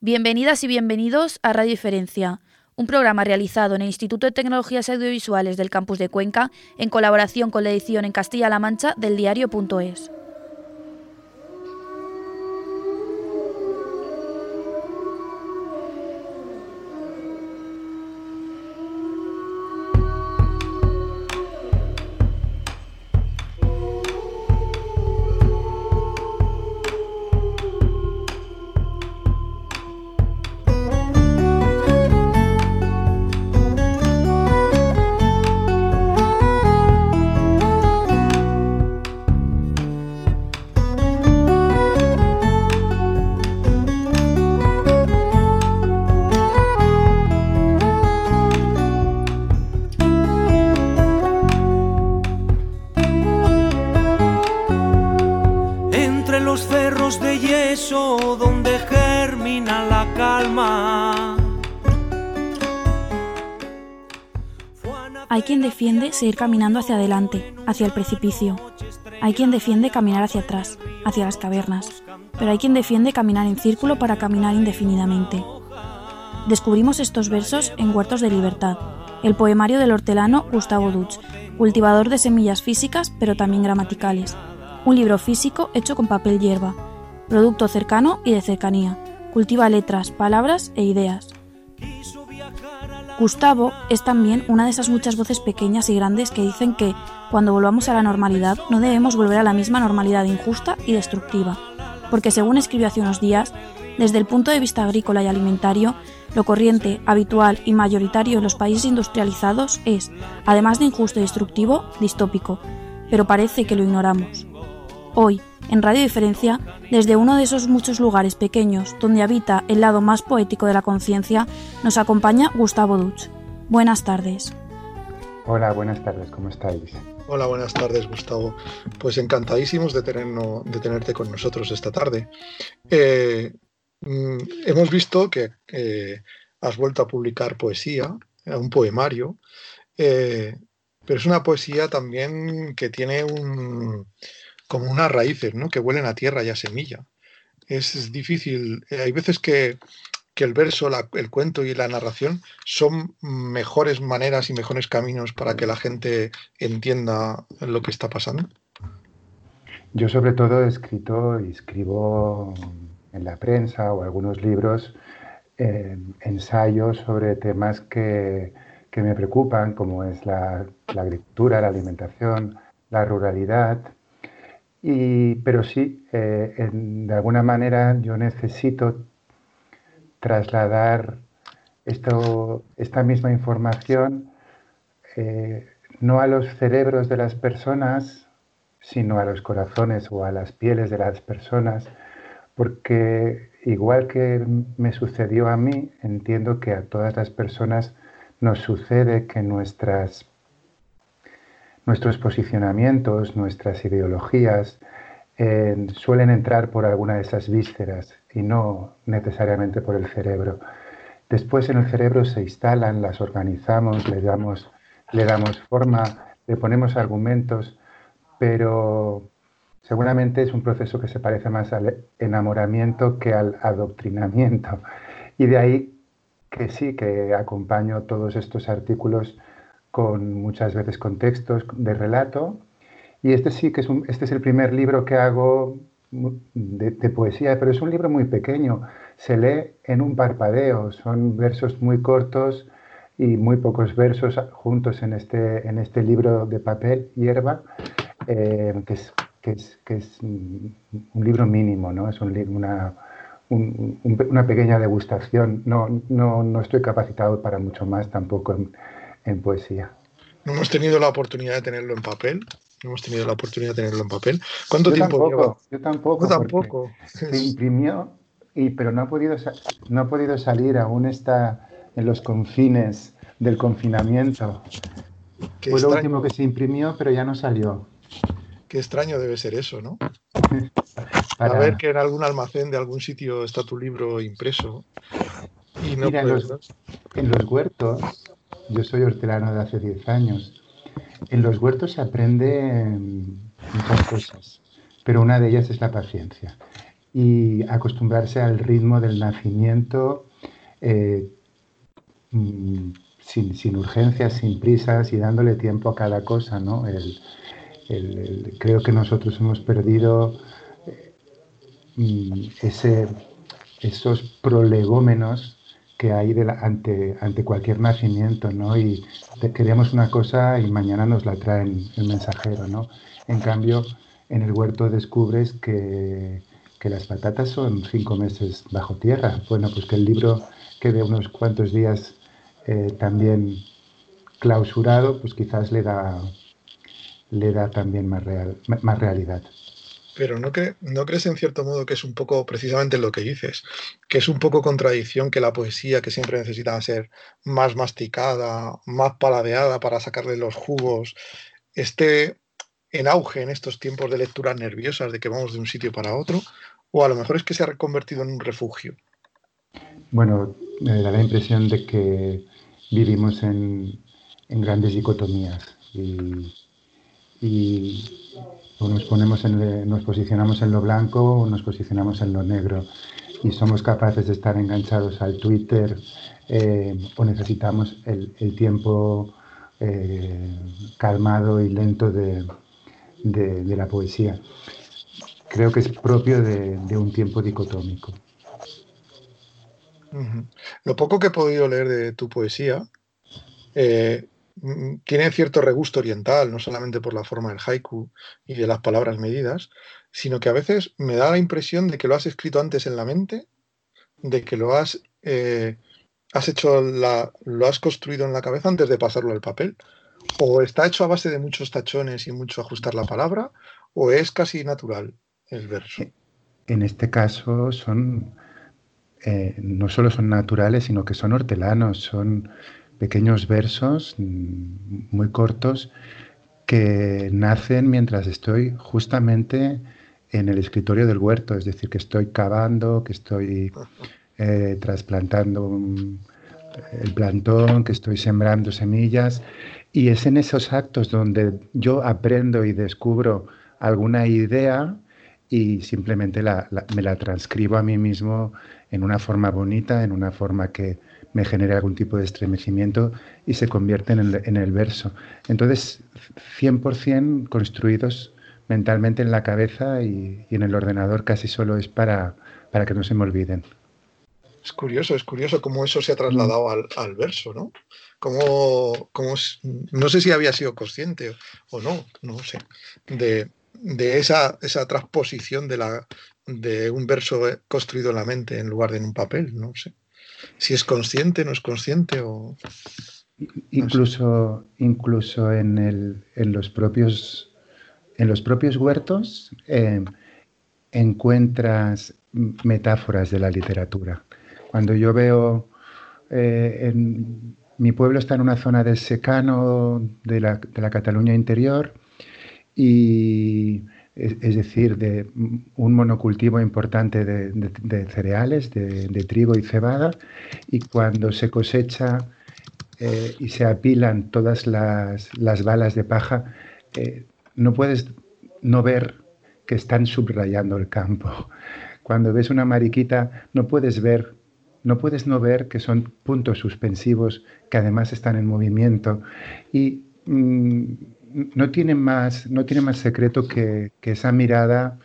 Bienvenidas y bienvenidos a Radio Diferencia, un programa realizado en el Instituto de Tecnologías Audiovisuales del Campus de Cuenca en colaboración con la edición en Castilla-La Mancha del diario.es. seguir caminando hacia adelante, hacia el precipicio. Hay quien defiende caminar hacia atrás, hacia las cavernas. Pero hay quien defiende caminar en círculo para caminar indefinidamente. Descubrimos estos versos en Huertos de Libertad, el poemario del hortelano Gustavo Duch, cultivador de semillas físicas pero también gramaticales. Un libro físico hecho con papel hierba, producto cercano y de cercanía. Cultiva letras, palabras e ideas. Gustavo es también una de esas muchas voces pequeñas y grandes que dicen que, cuando volvamos a la normalidad, no debemos volver a la misma normalidad injusta y destructiva, porque según escribió hace unos días, desde el punto de vista agrícola y alimentario, lo corriente, habitual y mayoritario en los países industrializados es, además de injusto y destructivo, distópico, pero parece que lo ignoramos. Hoy, en Radio Diferencia, desde uno de esos muchos lugares pequeños donde habita el lado más poético de la conciencia, nos acompaña Gustavo Duch. Buenas tardes. Hola, buenas tardes, ¿cómo estáis? Hola, buenas tardes, Gustavo. Pues encantadísimos de, tenerno- de tenerte con nosotros esta tarde. Eh, mm, hemos visto que eh, has vuelto a publicar poesía, eh, un poemario, eh, pero es una poesía también que tiene un, como unas raíces, ¿no? Que huelen a tierra y a semilla. Es, difícil. eh, hay veces que, que el verso, el cuento y la narración son mejores maneras y mejores caminos para que la gente entienda lo que está pasando. Yo sobre todo he escrito y escribo en la prensa o algunos libros eh, ensayos sobre temas que, que me preocupan, como es la agricultura, la alimentación, la ruralidad. Y, pero sí, eh, en- de alguna manera yo necesito trasladar esto, esta misma información eh, no a los cerebros de las personas, sino a los corazones o a las pieles de las personas, porque igual que me sucedió a mí, entiendo que a todas las personas nos sucede que nuestras, nuestros posicionamientos, nuestras ideologías, eh, suelen entrar por alguna de esas vísceras y no necesariamente por el cerebro. Después en el cerebro se instalan, las organizamos, le damos, le damos forma, le ponemos argumentos, pero seguramente es un proceso que se parece más al enamoramiento que al adoctrinamiento. Y de ahí que sí, que acompaño todos estos artículos con muchas veces con textos de relato. Y este sí que es, un, este es el primer libro que hago de, de, poesía, pero es un libro muy pequeño. Se lee en un parpadeo, son versos muy cortos y muy pocos versos juntos en este, en este libro de papel, hierba, eh, que, es, que, es, que, es, un libro mínimo, ¿no? Es un, una, un, un, una pequeña degustación. No, no, no, estoy capacitado para mucho más tampoco en, en poesía. No hemos tenido la oportunidad de tenerlo en papel. No hemos tenido la oportunidad de tenerlo en papel. ¿Cuánto yo tiempo tampoco, lleva? Yo tampoco. Yo tampoco. Se imprimió, y, pero no ha, podido, no ha podido salir, aún está en los confines del confinamiento. Qué Fue lo último que se imprimió, pero ya no salió. Qué extraño debe ser eso, ¿no? Para- A ver que en algún almacén de algún sitio está tu libro impreso y no Mira, puedes, los- En los huertos, yo soy hortelano de hace 10 años, en los huertos se aprende mm, muchas cosas, pero una de ellas es la paciencia. y acostumbrarse al ritmo del nacimiento eh, mm, sin, urgencias, sin prisas y dándole tiempo a cada cosa. ¿no? creo que nosotros hemos perdido eh, mm, esos prolegómenos que hay ante, ante cualquier nacimiento, ¿no? Y queremos una cosa y mañana nos la traen el mensajero, ¿no? En cambio, en el huerto descubres que, las patatas son cinco meses bajo tierra. Bueno, pues que el libro quede unos cuantos días eh, también clausurado, pues quizás le da, le da también más, real, más realidad. Pero ¿no, ¿no crees en cierto modo que es un poco precisamente lo que dices? Que es un poco contradicción que la poesía, que siempre necesita ser más masticada, más paladeada para sacarle los jugos, esté en auge en estos tiempos de lecturas nerviosas, de que vamos de un sitio para otro, o a lo mejor es que se ha reconvertido en un refugio. Bueno, me da la impresión de que vivimos en, grandes dicotomías y o nos, ponemos en, nos posicionamos en lo blanco o nos posicionamos en lo negro y somos capaces de estar enganchados al Twitter eh, o necesitamos el, tiempo eh, calmado y lento de, la poesía. Creo que es propio de, un tiempo dicotómico. Lo poco que he podido leer de tu poesía, eh, tiene cierto regusto oriental, no solamente por la forma del haiku y de las palabras medidas, sino que a veces me da la impresión de que lo has escrito antes en la mente, de que lo has, eh, has hecho la, lo has construido en la cabeza antes de pasarlo al papel. O está hecho a base de muchos tachones y mucho ajustar la palabra, o es casi natural el verso. En este caso son eh, no solo son naturales, sino que son hortelanos, son pequeños versos mm, muy cortos que nacen mientras estoy justamente en el escritorio del huerto, es decir, que estoy cavando, que estoy eh, trasplantando el plantón, que estoy sembrando semillas, y es en esos actos donde yo aprendo y descubro alguna idea y simplemente me la transcribo a mí mismo en una forma bonita, en una forma que, me genera algún tipo de estremecimiento y se convierte en el, verso. Entonces, 100% construidos mentalmente en la cabeza y, en el ordenador casi solo es para, para que no se me olviden. Es curioso, es curioso cómo eso se ha trasladado al, verso, ¿no? Cómo, no sé si había sido consciente o no, no sé, de, esa, esa transposición de, la, de un verso construido en la mente en lugar de en un papel, no sé si es consciente, no es consciente o... Incluso, incluso en, el, en, los propios, en los propios huertos eh, encuentras metáforas de la literatura. Cuando yo veo, eh, en, mi pueblo está en una zona de secano de la, de la Cataluña interior y es, decir, de un monocultivo importante de, cereales, de, trigo y cebada, y cuando se cosecha eh, y se apilan todas las, balas de paja, eh, no puedes no ver que están subrayando el campo. Cuando ves una mariquita, no puedes ver, no puedes no ver que son puntos suspensivos que además están en movimiento. Y mm, no tiene más, no tiene más secreto que, esa mirada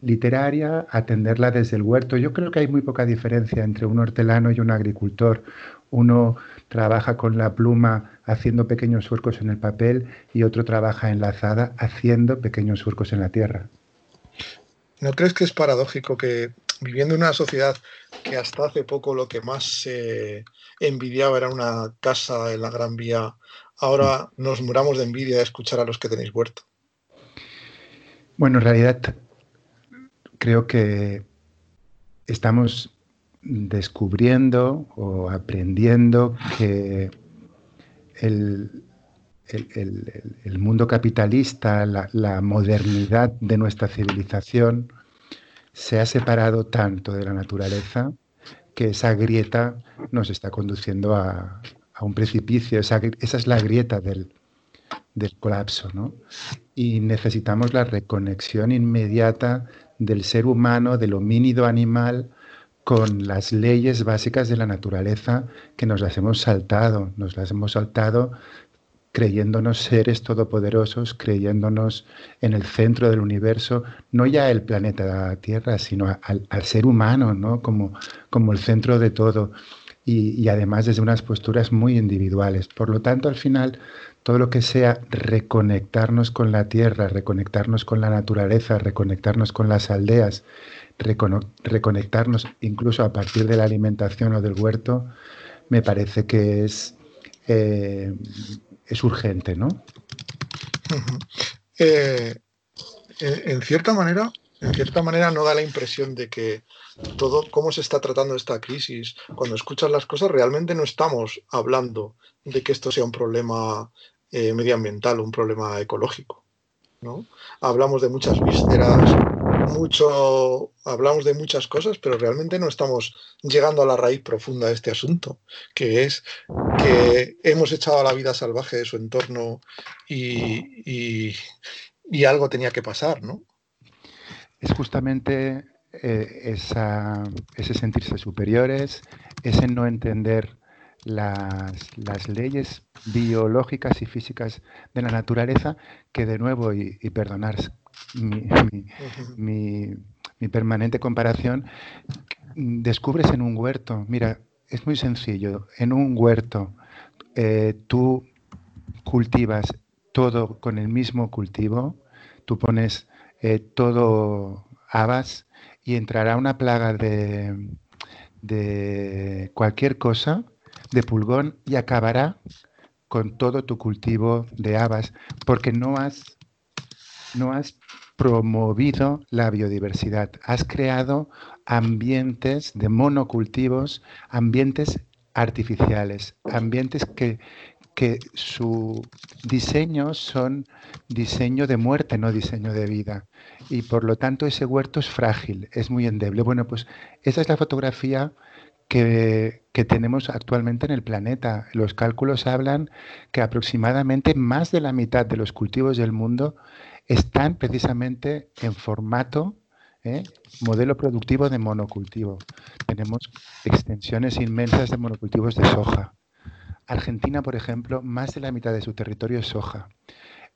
literaria, atenderla desde el huerto. Yo creo que hay muy poca diferencia entre un hortelano y un agricultor. Uno trabaja con la pluma haciendo pequeños surcos en el papel y otro trabaja enlazada haciendo pequeños surcos en la tierra. ¿No crees que es paradójico que viviendo en una sociedad que hasta hace poco lo que más se envidiaba era una casa en la Gran Vía ahora nos muramos de envidia de escuchar a los que tenéis huerto? Bueno, en realidad creo que estamos descubriendo o aprendiendo que el, mundo capitalista, la, modernidad de nuestra civilización, se ha separado tanto de la naturaleza que esa grieta nos está conduciendo a, a un precipicio, esa, esa es la grieta del, del colapso, ¿no? Y necesitamos la reconexión inmediata del ser humano, del homínido animal, con las leyes básicas de la naturaleza que nos las hemos saltado, nos las hemos saltado creyéndonos seres todopoderosos, creyéndonos en el centro del universo, no ya el planeta Tierra, sino al, ser humano, ¿no? como, como el centro de todo. Y, además desde unas posturas muy individuales. Por lo tanto, al final, todo lo que sea reconectarnos con la tierra, reconectarnos con la naturaleza, reconectarnos con las aldeas, reconectarnos incluso a partir de la alimentación o del huerto, me parece que es, eh, es urgente, ¿no? Eh, en, cierta manera, en cierta manera no da la impresión de que todo cómo se está tratando esta crisis, cuando escuchas las cosas, realmente no estamos hablando de que esto sea un problema eh, medioambiental, un problema ecológico. ¿no? Hablamos de muchas vísceras, mucho, hablamos de muchas cosas, pero realmente no estamos llegando a la raíz profunda de este asunto, que es que hemos echado a la vida salvaje de su entorno y, algo tenía que pasar, ¿no? Es justamente eh, ese sentirse superiores, ese no entender las, las, leyes biológicas y físicas de la naturaleza, que de nuevo, y, y perdonar mi, permanente comparación, descubres en un huerto, mira, es muy sencillo, en un huerto eh, tú cultivas todo con el mismo cultivo, tú pones eh, todo habas y entrará una plaga de, de cualquier cosa, de pulgón, y acabará con todo tu cultivo de habas, porque no has, no has promovido la biodiversidad, has creado ambientes de monocultivos, ambientes artificiales, ambientes que, que su diseño son diseño de muerte, no diseño de vida. Y por lo tanto ese huerto es frágil, es muy endeble. Bueno, pues esa es la fotografía que, que, tenemos actualmente en el planeta. Los cálculos hablan que aproximadamente más de la mitad de los cultivos del mundo están precisamente en formato ¿eh? modelo productivo de monocultivo. Tenemos extensiones inmensas de monocultivos de soja. Argentina, por ejemplo, más de la mitad de su territorio es soja.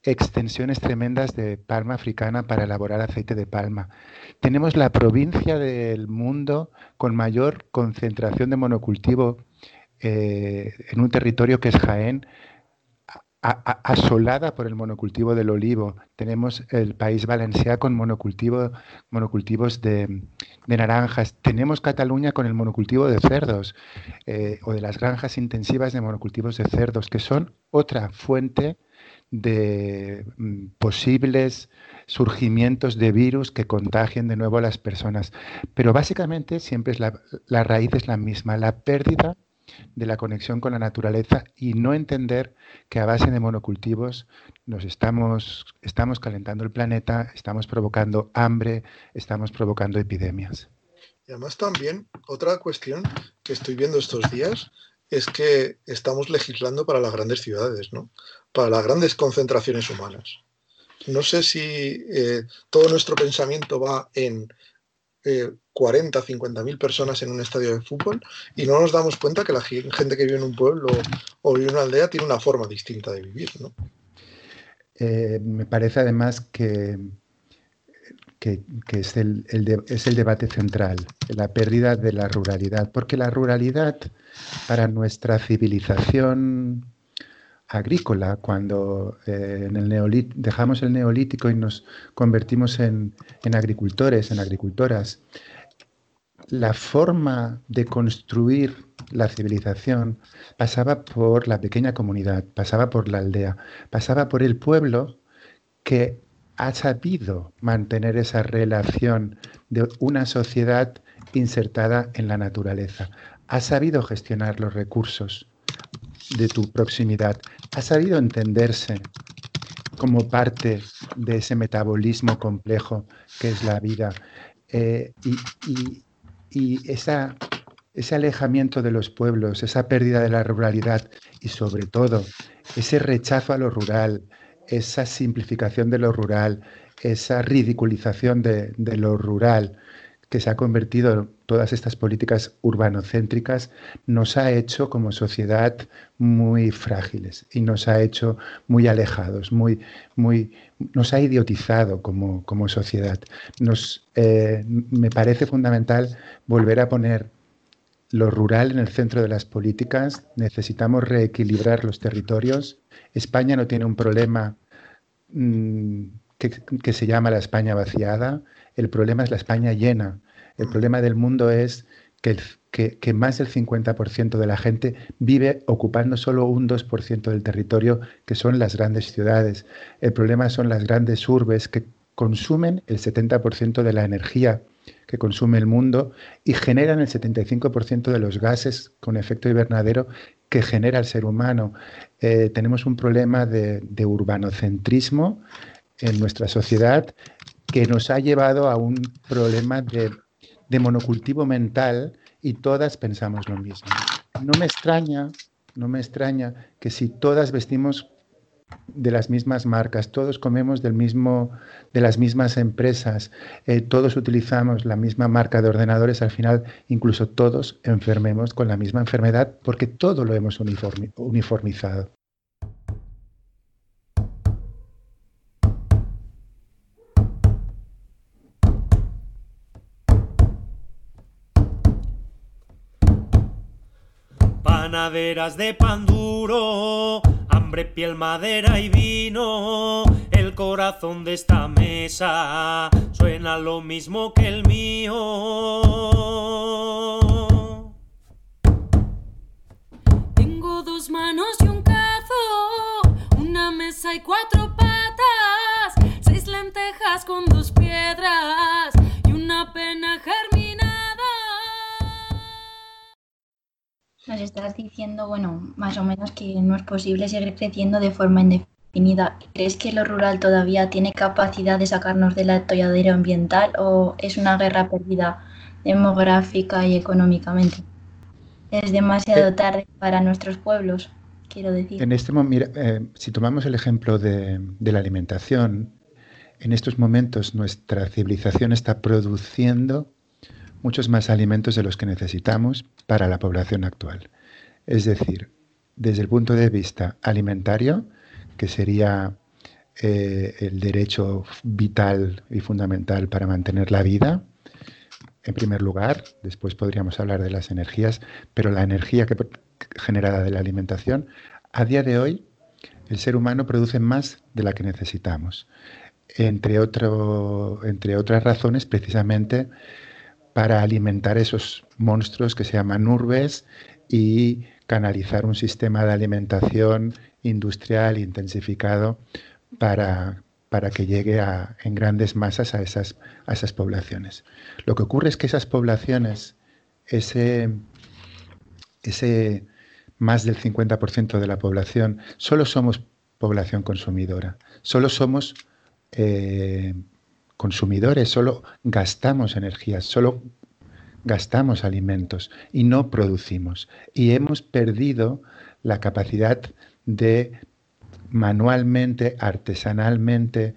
Extensiones tremendas de palma africana para elaborar aceite de palma. Tenemos la provincia del mundo con mayor concentración de monocultivo eh, en un territorio que es Jaén, asolada por el monocultivo del olivo. Tenemos el país valenciano con monocultivo, monocultivos de, naranjas. Tenemos Cataluña con el monocultivo de cerdos eh, o de las granjas intensivas de monocultivos de cerdos, que son otra fuente de mm, posibles surgimientos de virus que contagien de nuevo a las personas. Pero básicamente siempre es la, la raíz es la misma, la pérdida de la conexión con la naturaleza y no entender que a base de monocultivos nos estamos, estamos calentando el planeta, estamos provocando hambre, estamos provocando epidemias. Y además también otra cuestión que estoy viendo estos días es que estamos legislando para las grandes ciudades, ¿no? para las grandes concentraciones humanas. No sé si eh, todo nuestro pensamiento va en 40, 50 mil personas en un estadio de fútbol y no nos damos cuenta que la gente que vive en un pueblo o vive en una aldea tiene una forma distinta de vivir. ¿no? Eh, me parece además que, que, es, el, es el debate central, la pérdida de la ruralidad, porque la ruralidad para nuestra civilización agrícola, cuando eh, en el dejamos el neolítico y nos convertimos en, agricultores, en agricultoras, la forma de construir la civilización pasaba por la pequeña comunidad, pasaba por la aldea, pasaba por el pueblo que ha sabido mantener esa relación de una sociedad insertada en la naturaleza, ha sabido gestionar los recursos, de tu proximidad, ha sabido entenderse como parte de ese metabolismo complejo que es la vida. Eh, y, ese alejamiento de los pueblos, esa pérdida de la ruralidad y sobre todo ese rechazo a lo rural, esa simplificación de lo rural, esa ridiculización de, lo rural que se ha convertido en todas estas políticas urbanocéntricas nos ha hecho como sociedad muy frágiles y nos ha hecho muy alejados, muy, muy, nos ha idiotizado como, como sociedad. Nos, eh, me parece fundamental volver a poner lo rural en el centro de las políticas. Necesitamos reequilibrar los territorios. España no tiene un problema mm, que, se llama la España vaciada, el problema es la España llena. El problema del mundo es que, que, más del 50% de la gente vive ocupando solo un 2% del territorio, que son las grandes ciudades. El problema son las grandes urbes que consumen el 70% de la energía que consume el mundo y generan el 75% de los gases con efecto invernadero que genera el ser humano. Eh, tenemos un problema de, de urbanocentrismo en nuestra sociedad que nos ha llevado a un problema de, monocultivo mental y todas pensamos lo mismo. No me extraña, no me extraña que si todas vestimos de las mismas marcas, todos comemos del mismo, de las mismas empresas, eh, todos utilizamos la misma marca de ordenadores, al final incluso todos enfermemos con la misma enfermedad porque todo lo hemos uniformizado. De pan duro, hambre, piel, madera y vino. El corazón de esta mesa suena lo mismo que el mío. Tengo dos manos y un cazo, una mesa y cuatro patas, seis lentejas con dos nos estás diciendo, bueno, más o menos que no es posible seguir creciendo de forma indefinida. ¿Crees que lo rural todavía tiene capacidad de sacarnos del atolladero ambiental o es una guerra perdida demográfica y económicamente? Es demasiado eh, tarde para nuestros pueblos, quiero decir. En este mira, eh, si tomamos el ejemplo de, de la alimentación, en estos momentos nuestra civilización está produciendo muchos más alimentos de los que necesitamos para la población actual. Es decir, desde el punto de vista alimentario, que sería eh, el derecho vital y fundamental para mantener la vida, en primer lugar, después podríamos hablar de las energías, pero la energía generada de la alimentación, a día de hoy el ser humano produce más de la que necesitamos. Entre otras razones, precisamente para alimentar esos monstruos que se llaman urbes y canalizar un sistema de alimentación industrial intensificado para, para que llegue a, en grandes masas a esas, a esas poblaciones. Lo que ocurre es que esas poblaciones, ese, ese más del 50% de la población, solo somos población consumidora, solo somos eh, consumidores, solo gastamos energía, solo gastamos alimentos y no producimos. Y hemos perdido la capacidad de manualmente, artesanalmente,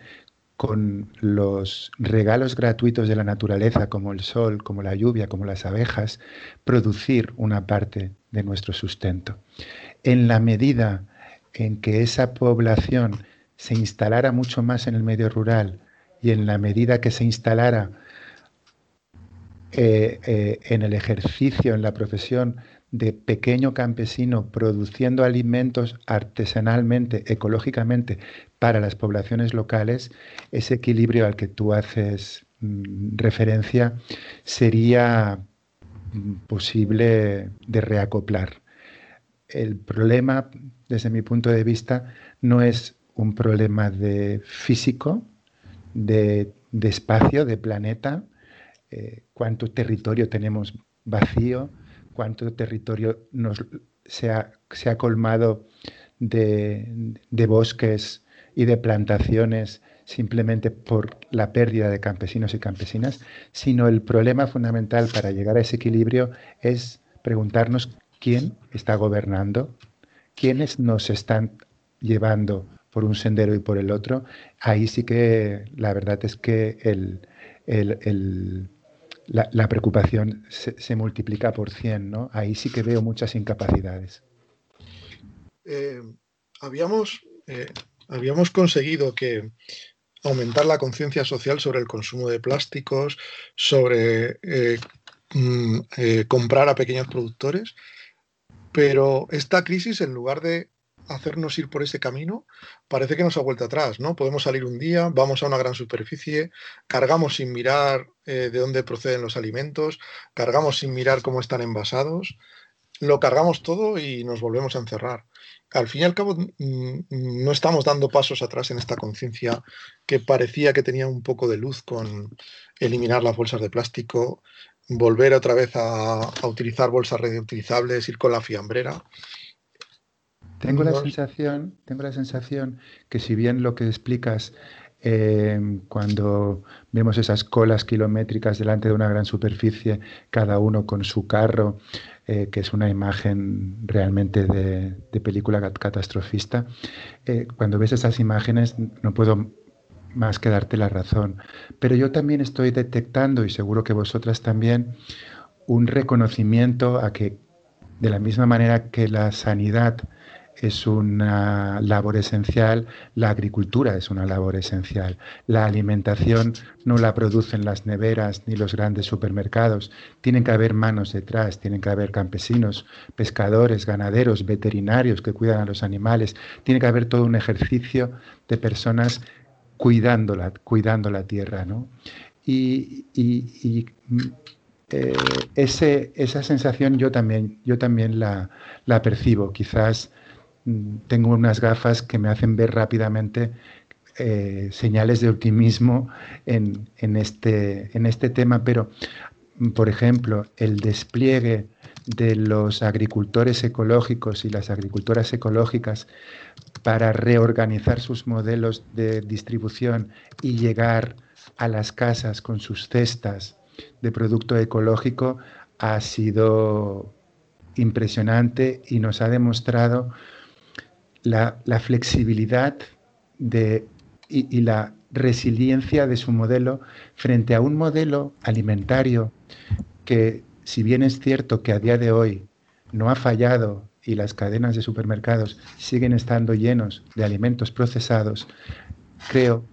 con los regalos gratuitos de la naturaleza, como el sol, como la lluvia, como las abejas, producir una parte de nuestro sustento. En la medida en que esa población se instalara mucho más en el medio rural, y en la medida que se instalara eh, eh, en el ejercicio, en la profesión de pequeño campesino produciendo alimentos artesanalmente, ecológicamente para las poblaciones locales, ese equilibrio al que tú haces mm, referencia sería mm, posible de reacoplar. El problema, desde mi punto de vista, no es un problema de físico, de, espacio, de planeta, eh, cuánto territorio tenemos vacío, cuánto territorio nos, se, ha, colmado de, bosques y de plantaciones simplemente por la pérdida de campesinos y campesinas, sino el problema fundamental para llegar a ese equilibrio es preguntarnos quién está gobernando, quiénes nos están llevando por un sendero y por el otro, ahí sí que la verdad es que el, la, preocupación se, multiplica por 100, ¿no? Ahí sí que veo muchas incapacidades. Eh, habíamos, eh, habíamos conseguido que aumentar la conciencia social sobre el consumo de plásticos, sobre eh, mm, comprar a pequeños productores, pero esta crisis, en lugar de hacernos ir por ese camino, parece que nos ha vuelto atrás, ¿no? Podemos salir un día, vamos a una gran superficie, cargamos sin mirar eh, de dónde proceden los alimentos, cargamos sin mirar cómo están envasados, lo cargamos todo y nos volvemos a encerrar. Al fin y al cabo, mm, no estamos dando pasos atrás en esta conciencia que parecía que tenía un poco de luz con eliminar las bolsas de plástico, volver otra vez a, a utilizar bolsas reutilizables, ir con la fiambrera. Tengo la sensación, tengo la sensación que si bien lo que explicas em, cuando vemos esas colas kilométricas delante de una gran superficie, cada uno con su carro, eh, que es una imagen realmente de, película catastrofista, eh, cuando ves esas imágenes no puedo más que darte la razón. Pero yo también estoy detectando, y seguro que vosotras también, un reconocimiento a que de la misma manera que la sanidad es una labor esencial, la agricultura es una labor esencial, la alimentación no la producen las neveras ni los grandes supermercados, tienen que haber manos detrás, tienen que haber campesinos, pescadores, ganaderos, veterinarios que cuidan a los animales, tiene que haber todo un ejercicio de personas cuidándola, cuidando la tierra, ¿no? Y, eh, ese, esa sensación yo también, yo también la, la percibo, quizás tengo unas gafas que me hacen ver rápidamente eh, señales de optimismo en, este, en este tema, pero, por ejemplo, el despliegue de los agricultores ecológicos y las agricultoras ecológicas para reorganizar sus modelos de distribución y llegar a las casas con sus cestas de producto ecológico ha sido impresionante y nos ha demostrado la, flexibilidad de, y, la resiliencia de su modelo frente a un modelo alimentario que, si bien es cierto que a día de hoy no ha fallado y las cadenas de supermercados siguen estando llenos de alimentos procesados, creo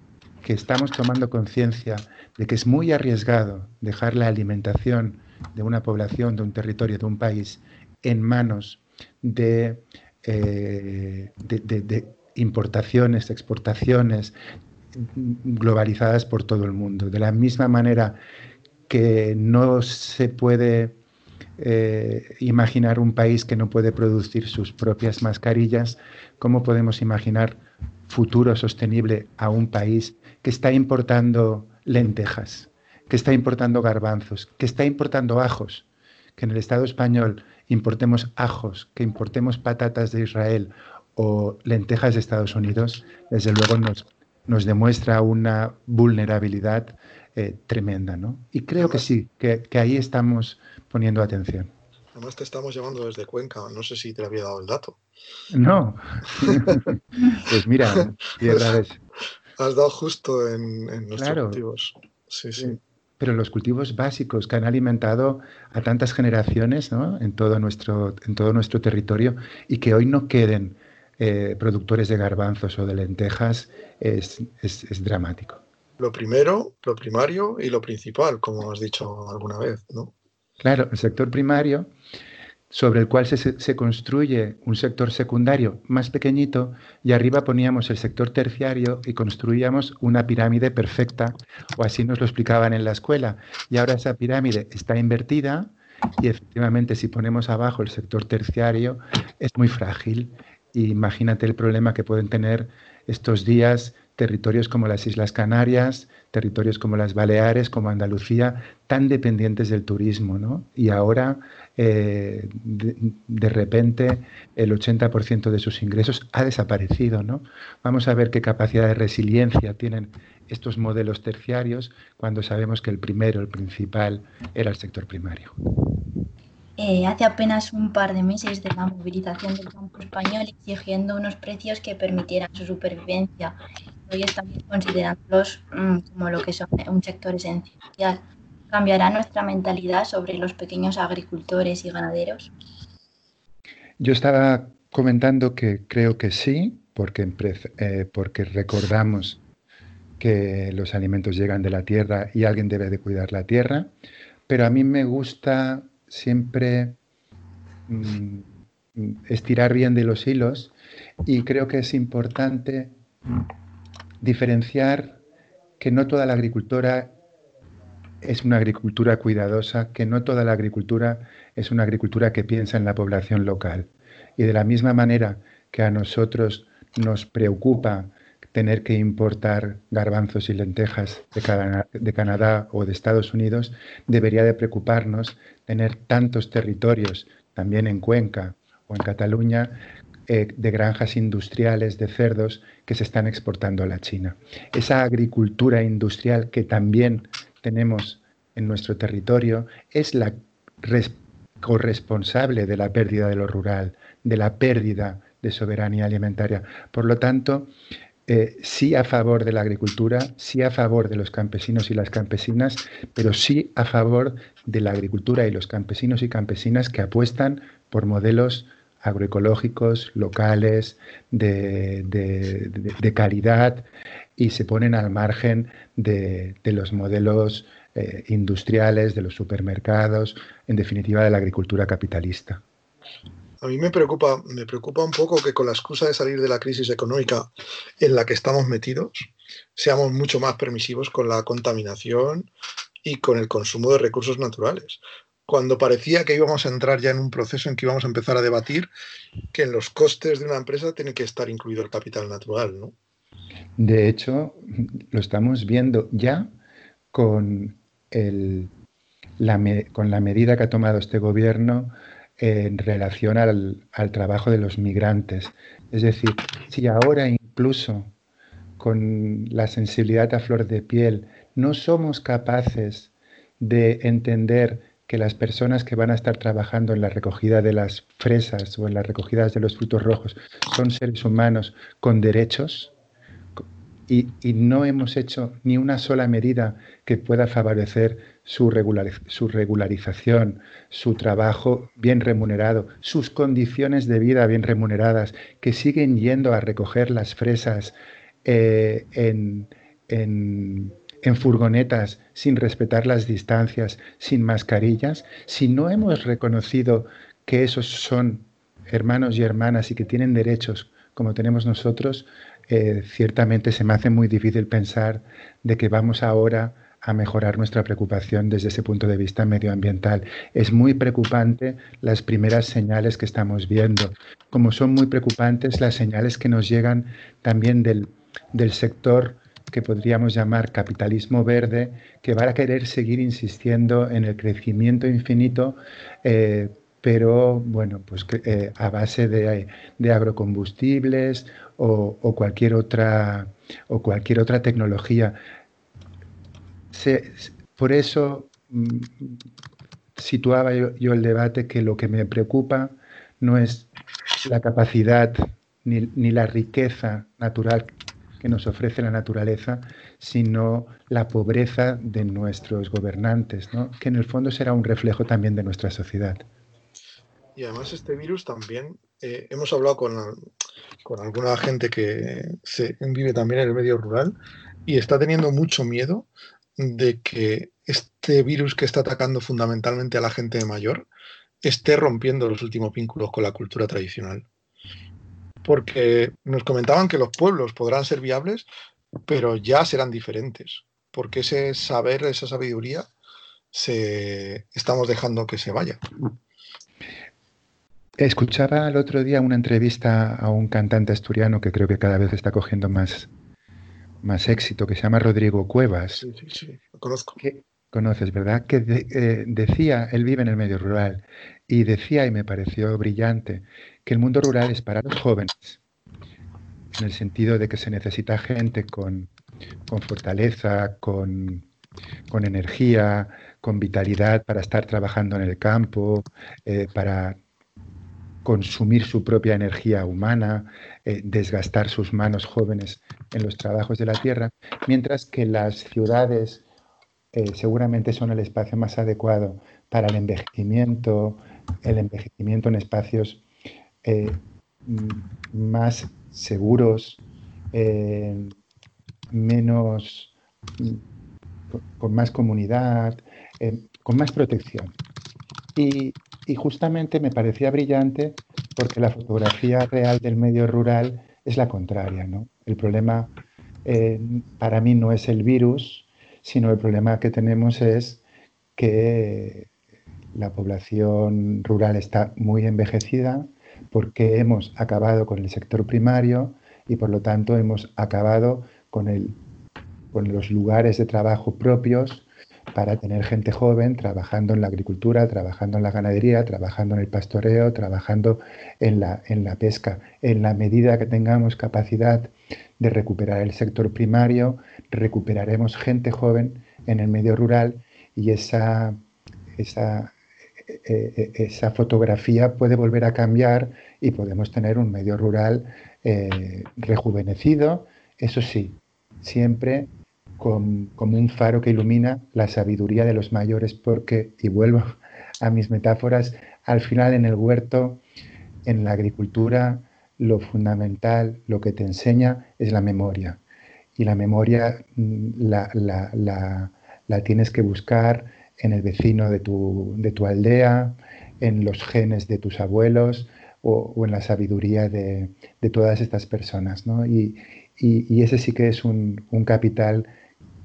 que estamos tomando conciencia de que es muy arriesgado dejar la alimentación de una población, de un territorio, de un país en manos de eh, de, importaciones, exportaciones globalizadas por todo el mundo. De la misma manera que no se puede eh, imaginar un país que no puede producir sus propias mascarillas, ¿cómo podemos imaginar futuro sostenible a un país que está importando lentejas, que está importando garbanzos, que está importando ajos, que en el Estado español importemos ajos, que importemos patatas de Israel o lentejas de Estados Unidos, desde luego nos, nos demuestra una vulnerabilidad eh, tremenda. ¿no? Y creo que sí, que, ahí estamos poniendo atención. Además te estamos llamando desde Cuenca, no sé si te había dado el dato. No. pues mira, pues, Has dado justo en, nuestros motivos. Sí, sí pero los cultivos básicos que han alimentado a tantas generaciones en, todo nuestro, en todo nuestro territorio y que hoy no queden eh, productores de garbanzos o de lentejas es, es, dramático. Lo primero, lo primario y lo principal, como has dicho alguna vez, ¿no? Claro, el sector primario sobre el cual se, construye un sector secundario más pequeñito y arriba poníamos el sector terciario y construíamos una pirámide perfecta, o así nos lo explicaban en la escuela. Y ahora esa pirámide está invertida y efectivamente si ponemos abajo el sector terciario es muy frágil. imagínate el problema que pueden tener estos días territorios como las Islas Canarias, territorios como las Baleares, como Andalucía, tan dependientes del turismo, ¿no? Y ahora eh, de, repente el 80% de sus ingresos ha desaparecido. ¿no? Vamos a ver qué capacidad de resiliencia tienen estos modelos terciarios cuando sabemos que el primero, el principal, era el sector primario. eh, hace apenas un par de meses de la movilización del campo español exigiendo unos precios que permitieran su supervivencia. Hoy estamos considerándolos mm, como lo que son un sector esencial. ¿Cambiará nuestra mentalidad sobre los pequeños agricultores y ganaderos? Yo estaba comentando que creo que sí, porque, eh, porque recordamos que los alimentos llegan de la tierra y alguien debe de cuidar la tierra, pero a mí me gusta siempre mm, estirar bien de los hilos y creo que es importante diferenciar que no toda la agricultura es una agricultura cuidadosa, que no toda la agricultura es una agricultura que piensa en la población local. Y de la misma manera que a nosotros nos preocupa tener que importar garbanzos y lentejas de, Canadá o de Estados Unidos, debería de preocuparnos tener tantos territorios, también en Cuenca o en Cataluña, eh, de granjas industriales de cerdos que se están exportando a la China. Esa agricultura industrial que también tenemos en nuestro territorio es la corresponsable de la pérdida de lo rural, de la pérdida de soberanía alimentaria. Por lo tanto, eh, sí a favor de la agricultura, sí a favor de los campesinos y las campesinas, pero sí a favor de la agricultura y los campesinos y campesinas que apuestan por modelos agroecológicos, locales, de, calidad y se ponen al margen de, los modelos eh, industriales, de los supermercados, en definitiva de la agricultura capitalista. A mí me preocupa, me preocupa un poco que con la excusa de salir de la crisis económica en la que estamos metidos, seamos mucho más permisivos con la contaminación y con el consumo de recursos naturales. Cuando parecía que íbamos a entrar ya en un proceso en que íbamos a empezar a debatir que en los costes de una empresa tiene que estar incluido el capital natural, ¿no? De hecho, lo estamos viendo ya con, la, medida que ha tomado este gobierno en relación al, trabajo de los migrantes. Es decir, si ahora incluso con la sensibilidad a flor de piel no somos capaces de entender que las personas que van a estar trabajando en la recogida de las fresas o en las recogidas de los frutos rojos son seres humanos con derechos y, no hemos hecho ni una sola medida que pueda favorecer su, regularización, su trabajo bien remunerado, sus condiciones de vida bien remuneradas, que siguen yendo a recoger las fresas eh, en, en furgonetas sin respetar las distancias, sin mascarillas, si no hemos reconocido que esos son hermanos y hermanas y que tienen derechos como tenemos nosotros, eh, ciertamente se me hace muy difícil pensar de que vamos ahora a mejorar nuestra preocupación desde ese punto de vista medioambiental. Es muy preocupante las primeras señales que estamos viendo, como son muy preocupantes las señales que nos llegan también del, sector que podríamos llamar capitalismo verde, que va a querer seguir insistiendo en el crecimiento infinito, eh, pero bueno, pues eh, a base de, agrocombustibles o, cualquier otra o cualquier otra tecnología por eso mm, situaba yo, el debate que lo que me preocupa no es la capacidad ni, la riqueza natural que nos ofrece la naturaleza, sino la pobreza de nuestros gobernantes, que en el fondo será un reflejo también de nuestra sociedad. Y además este virus también, eh, hemos hablado con, con, alguna gente que se, vive también en el medio rural y está teniendo mucho miedo de que este virus que está atacando fundamentalmente a la gente mayor esté rompiendo los últimos vínculos con la cultura tradicional. Porque nos comentaban que los pueblos podrán ser viables, pero ya serán diferentes, porque ese saber, esa sabiduría, se, estamos dejando que se vaya. Escuchaba el otro día una entrevista a un cantante asturiano que creo que cada vez está cogiendo más, más éxito, que se llama Rodrigo Cuevas. Sí, sí, sí, lo conozco. Que, conoces, ¿verdad? Que eh, decía, él vive en el medio rural, y decía, y me pareció brillante, que el mundo rural es para los jóvenes, en el sentido de que se necesita gente con, con fortaleza, con, con energía, con vitalidad para estar trabajando en el campo, eh, para consumir su propia energía humana, eh, desgastar sus manos jóvenes en los trabajos de la tierra, mientras que las ciudades eh, seguramente son el espacio más adecuado para el envejecimiento, el envejecimiento en espacios más seguros, menos con más comunidad, eh, con más protección. Y, justamente me parecía brillante porque la fotografía real del medio rural es la contraria. ¿no? El problema eh, para mí no es el virus, sino el problema que tenemos es que la población rural está muy envejecida porque hemos acabado con el sector primario y por lo tanto hemos acabado con el con los lugares de trabajo propios para tener gente joven trabajando en la agricultura, trabajando en la ganadería, trabajando en el pastoreo, trabajando en la, en la pesca. En la medida que tengamos capacidad de recuperar el sector primario, recuperaremos gente joven en el medio rural y esa, esa, e, e, esa fotografía puede volver a cambiar y podemos tener un medio rural eh, rejuvenecido, eso sí, siempre como un faro que ilumina la sabiduría de los mayores, porque, y vuelvo a mis metáforas, al final en el huerto, en la agricultura, lo fundamental, lo que te enseña es la memoria. Y la memoria mm, la, tienes que buscar en el vecino de tu, de tu, aldea, en los genes de tus abuelos o, en la sabiduría de, todas estas personas. Y, ese sí que es un, un capital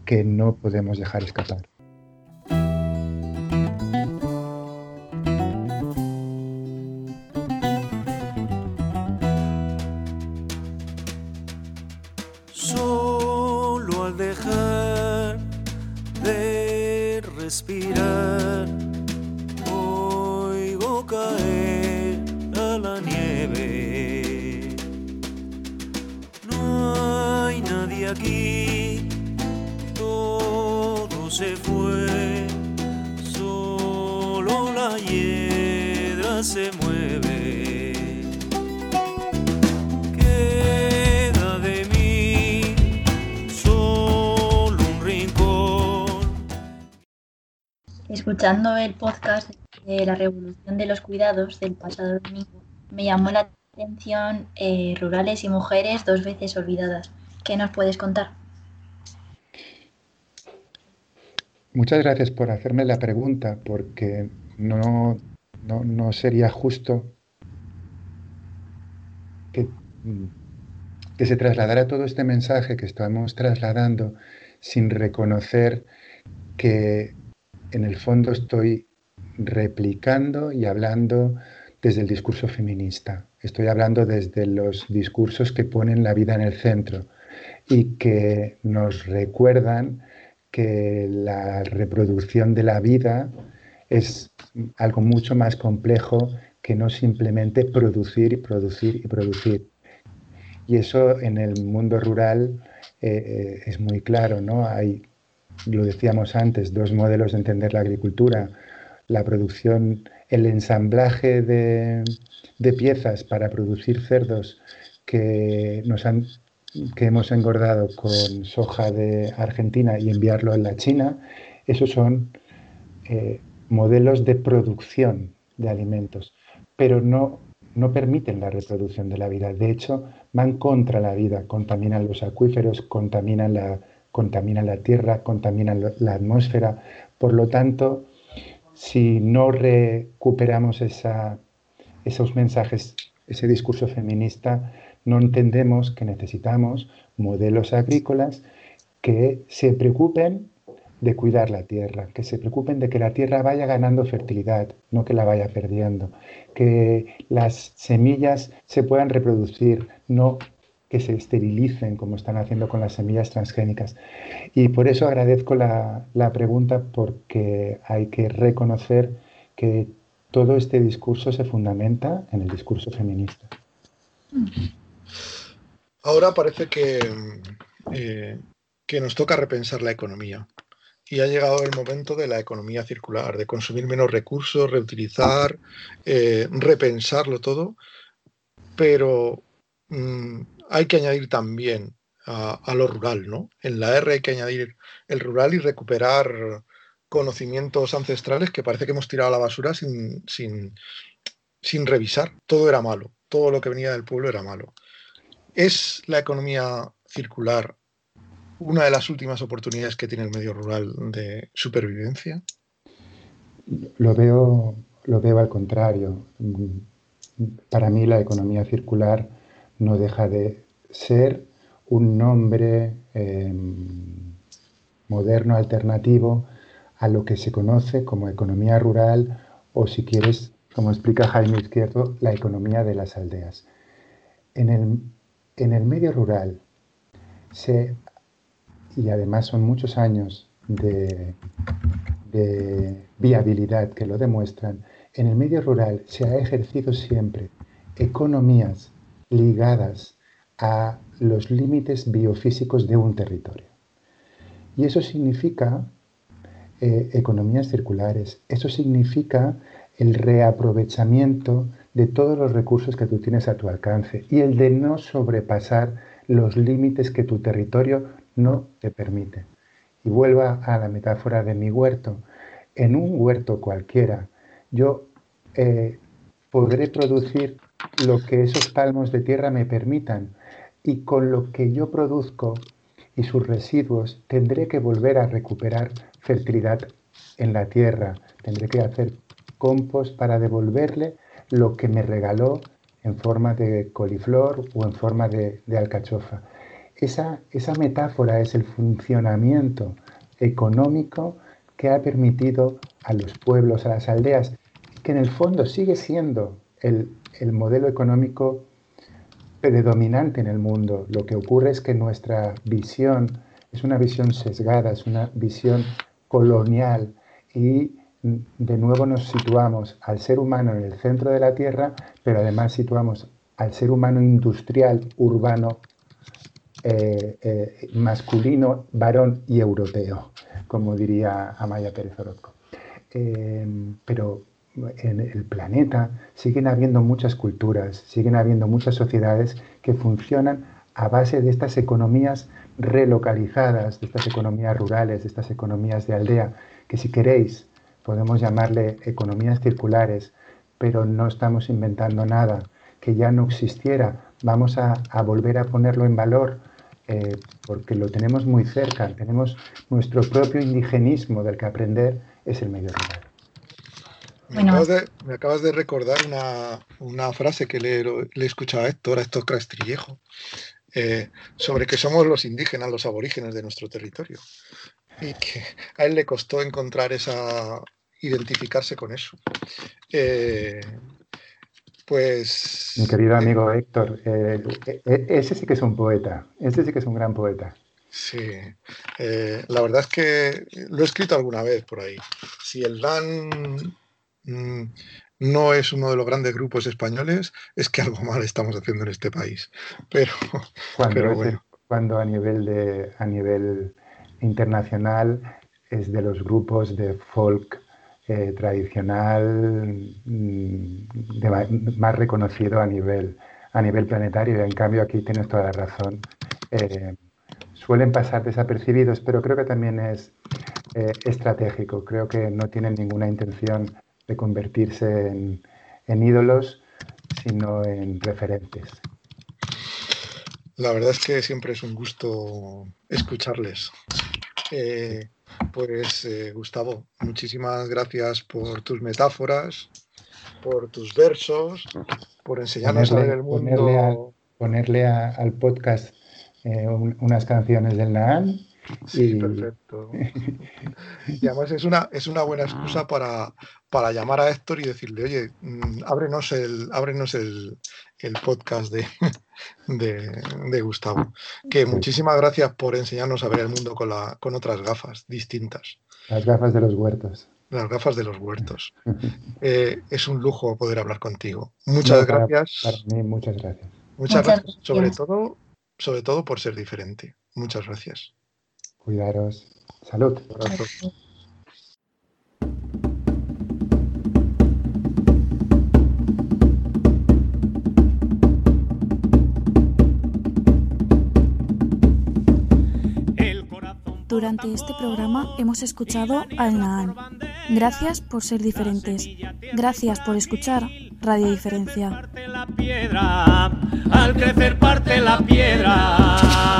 que no podemos dejar escapar. Cuidados del pasado domingo, me llamó la atención eh, rurales y mujeres dos veces olvidadas. ¿Qué nos puedes contar? Muchas gracias por hacerme la pregunta, porque no, sería justo que, que, se trasladara todo este mensaje que estamos trasladando sin reconocer que en el fondo estoy replicando y hablando desde el discurso feminista. Estoy hablando desde los discursos que ponen la vida en el centro y que nos recuerdan que la reproducción de la vida es algo mucho más complejo que no simplemente producir y producir y producir. Y eso en el mundo rural eh, eh, es muy claro, ¿no? Hay, lo decíamos antes, dos modelos de entender la agricultura. La producción, el ensamblaje de, piezas para producir cerdos que nos han que hemos engordado con soja de Argentina y enviarlo a la China, esos son eh, modelos de producción de alimentos, pero no, no permiten la reproducción de la vida. De hecho, van contra la vida, contaminan los acuíferos, contaminan la, contaminan la tierra, contaminan la atmósfera. Por lo tanto, si no recuperamos esos mensajes, ese discurso feminista, no entendemos que necesitamos modelos agrícolas que se preocupen de cuidar la tierra, que se preocupen de que la tierra vaya ganando fertilidad, no que la vaya perdiendo, que las semillas se puedan reproducir, no que se esterilicen como están haciendo con las semillas transgénicas. Y por eso agradezco la, pregunta porque hay que reconocer que todo este discurso se fundamenta en el discurso feminista. Ahora parece que, eh, que nos toca repensar la economía y ha llegado el momento de la economía circular, de consumir menos recursos, reutilizar, eh, repensarlo todo, pero mm, hay que añadir también a, lo rural, ¿no? En la R hay que añadir el rural y recuperar conocimientos ancestrales que parece que hemos tirado a la basura sin, sin, sin revisar. Todo era malo, todo lo que venía del pueblo era malo. ¿Es la economía circular una de las últimas oportunidades que tiene el medio rural de supervivencia? Lo veo, lo veo al contrario. Para mí la economía circular no deja de ser un nombre em, moderno alternativo a lo que se conoce como economía rural o si quieres, como explica Jaime Izquierdo, la economía de las aldeas. En el, en el medio rural se y además son muchos años de, viabilidad que lo demuestran, en el medio rural se ha ejercido siempre economías ligadas a los límites biofísicos de un territorio. Y eso significa eh, economías circulares, eso significa el reaprovechamiento de todos los recursos que tú tienes a tu alcance y el de no sobrepasar los límites que tu territorio no te permite. Y vuelva a la metáfora de mi huerto. En un huerto cualquiera, yo eh, podré producir lo que esos palmos de tierra me permitan y con lo que yo produzco y sus residuos tendré que volver a recuperar fertilidad en la tierra, tendré que hacer compost para devolverle lo que me regaló en forma de coliflor o en forma de alcachofa. Esa, metáfora es el funcionamiento económico que ha permitido a los pueblos, a las aldeas, que en el fondo sigue siendo el, el modelo económico predominante en el mundo. Lo que ocurre es que nuestra visión es una visión sesgada, es una visión colonial y de nuevo nos situamos al ser humano en el centro de la Tierra, pero además situamos al ser humano industrial, urbano, eh, eh, masculino, varón y europeo, como diría Amaya Pérez Orozco. Eh, pero en el planeta siguen habiendo muchas culturas, siguen habiendo muchas sociedades que funcionan a base de estas economías relocalizadas, de estas economías rurales, de estas economías de aldea, que si queréis podemos llamarle economías circulares, pero no estamos inventando nada que ya no existiera. Vamos a, volver a ponerlo en valor eh, porque lo tenemos muy cerca, tenemos nuestro propio indigenismo del que aprender es el medio rural. Me, acabas de, recordar una, frase que le, he escuchado a Héctor, a Héctor Castrillejo, eh, sobre que somos los indígenas, los aborígenes de nuestro territorio. Y que a él le costó encontrar esa, identificarse con eso. Eh, pues. Mi querido amigo Héctor, eh, eh, ese sí que es un poeta, ese sí que es un gran poeta. Sí, eh, la verdad es que lo he escrito alguna vez por ahí. Si el DAN mm, no es uno de los grandes grupos españoles, es que algo mal estamos haciendo en este país. Pero, cuando, bueno. cuando a nivel de a nivel internacional es de los grupos de folk eh, tradicional mm, más reconocido a nivel, a nivel planetario. En cambio, aquí tienes toda la razón. Eh, suelen pasar desapercibidos, pero creo que también es eh, estratégico. Creo que no tienen ninguna intención de convertirse en, en ídolos, sino en referentes. La verdad es que siempre es un gusto escucharles. Pues eh, Gustavo, muchísimas gracias por tus metáforas, por tus versos, por enseñarnos a ver el mundo. Ponerle, al podcast eh, unas canciones del Naan. Sí, perfecto. Y además es una, es una buena excusa para, para llamar a Héctor y decirle, oye, mm, ábrenos el, ábrenos el, el podcast de, de, Gustavo. Que muchísimas gracias por enseñarnos a ver el mundo con, la, con otras gafas distintas. Las gafas de los huertos. Las gafas de los huertos. Eh, es un lujo poder hablar contigo. Muchas gracias. Para mí, muchas gracias. Muchas, gracias. Sobre todo, sobre todo por ser diferente. Muchas gracias. Cuidaros. Salud. Durante este programa hemos escuchado al Naan. Gracias por ser diferentes. Gracias por escuchar Radio Diferencia. Al crecer parte la piedra.